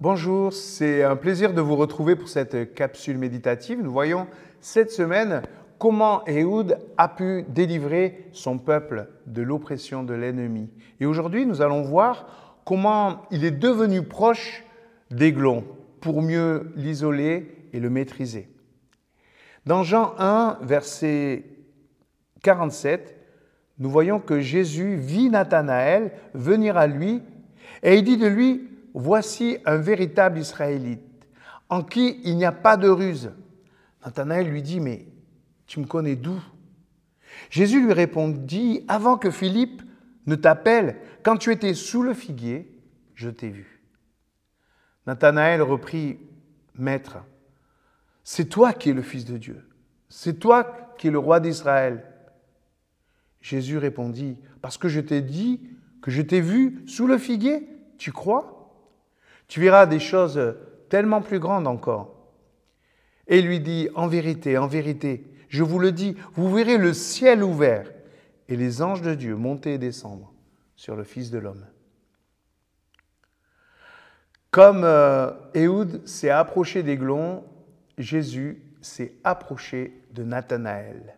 Bonjour, c'est un plaisir de vous retrouver pour cette capsule méditative. Nous voyons cette semaine comment Ehud a pu délivrer son peuple de l'oppression de l'ennemi. Et aujourd'hui, nous allons voir comment il est devenu proche d'Aiglon pour mieux l'isoler et le maîtriser. Dans Jean 1, verset 47, nous voyons que Jésus vit Nathanaël venir à lui et il dit de lui, Voici un véritable Israélite, en qui il n'y a pas de ruse. Nathanaël lui dit, mais tu me connais d'où? Jésus lui répondit, avant que Philippe ne t'appelle, quand tu étais sous le figuier, je t'ai vu. Nathanaël reprit, Maître, c'est toi qui es le Fils de Dieu, c'est toi qui es le roi d'Israël. Jésus répondit, Parce que je t'ai dit que je t'ai vu sous le figuier, tu crois? Tu verras des choses tellement plus grandes encore. Et il lui dit, en vérité, en vérité, je vous le dis, vous verrez le ciel ouvert et les anges de Dieu monter et descendre sur le Fils de l'homme. Comme euh, s'est approché d'Aiglon, Jésus s'est approché de Nathanaël.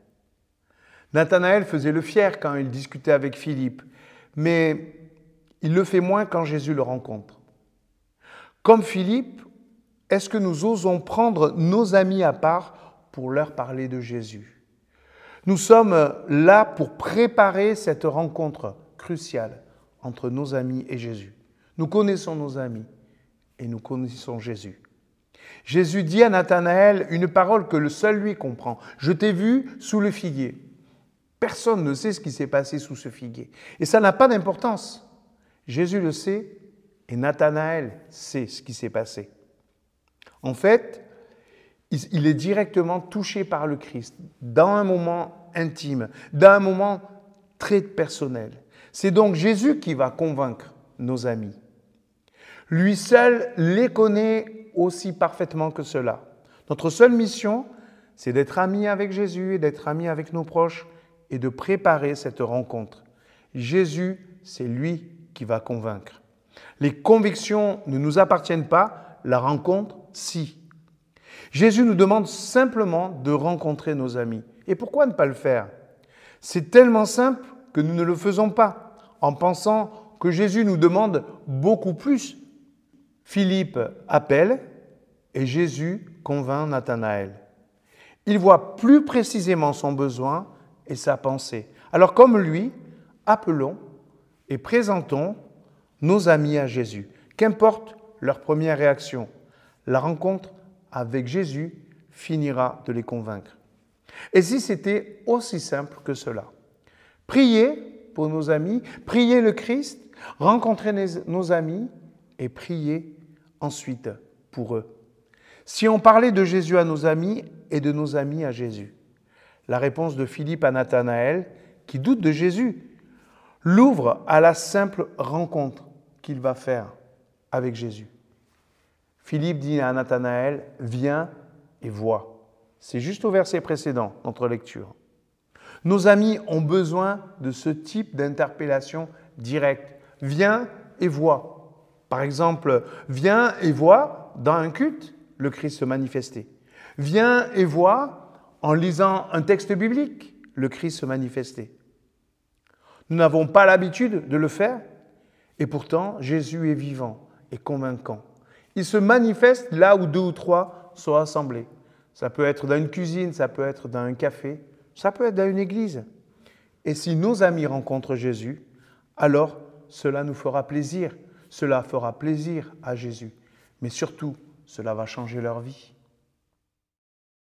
Nathanaël faisait le fier quand il discutait avec Philippe, mais il le fait moins quand Jésus le rencontre. Comme Philippe, est-ce que nous osons prendre nos amis à part pour leur parler de Jésus? Nous sommes là pour préparer cette rencontre cruciale entre nos amis et Jésus. Nous connaissons nos amis et nous connaissons Jésus. Jésus dit à Nathanaël une parole que le seul lui comprend. Je t'ai vu sous le figuier. Personne ne sait ce qui s'est passé sous ce figuier. Et ça n'a pas d'importance. Jésus le sait et Nathanaël sait ce qui s'est passé. En fait, il est directement touché par le Christ dans un moment intime, dans un moment très personnel. C'est donc Jésus qui va convaincre nos amis. Lui seul les connaît aussi parfaitement que cela. Notre seule mission, c'est d'être amis avec Jésus et d'être amis avec nos proches et de préparer cette rencontre. Jésus, c'est lui qui va convaincre. Les convictions ne nous appartiennent pas, la rencontre, si. Jésus nous demande simplement de rencontrer nos amis. Et pourquoi ne pas le faire? C'est tellement simple que nous ne le faisons pas, en pensant que Jésus nous demande beaucoup plus. Philippe appelle et Jésus convainc Nathanaël. Il voit plus précisément son besoin et sa pensée. Alors comme lui, appelons et présentons nos amis à Jésus. Qu'importe leur première réaction, la rencontre avec Jésus finira de les convaincre. Et si c'était aussi simple que cela? Priez pour nos amis, priez le Christ, rencontrez nos amis et priez ensuite pour eux. Si on parlait de Jésus à nos amis et de nos amis à Jésus, la réponse de Philippe à Nathanaël, qui doute de Jésus, l'ouvre à la simple rencontre qu'il va faire avec Jésus. Philippe dit à Nathanaël, viens et vois. C'est juste au verset précédent, notre lecture. Nos amis ont besoin de ce type d'interpellation directe. Viens et vois. Par exemple, viens et vois dans un culte le Christ se manifester. Viens et vois en lisant un texte biblique le Christ se manifester. Nous n'avons pas l'habitude de le faire, et pourtant, Jésus est vivant et convaincant. Il se manifeste là où deux ou trois sont assemblés. Ça peut être dans une cuisine, ça peut être dans un café, ça peut être dans une église. Et si nos amis rencontrent Jésus, alors cela nous fera plaisir. Cela fera plaisir à Jésus. Mais surtout, cela va changer leur vie.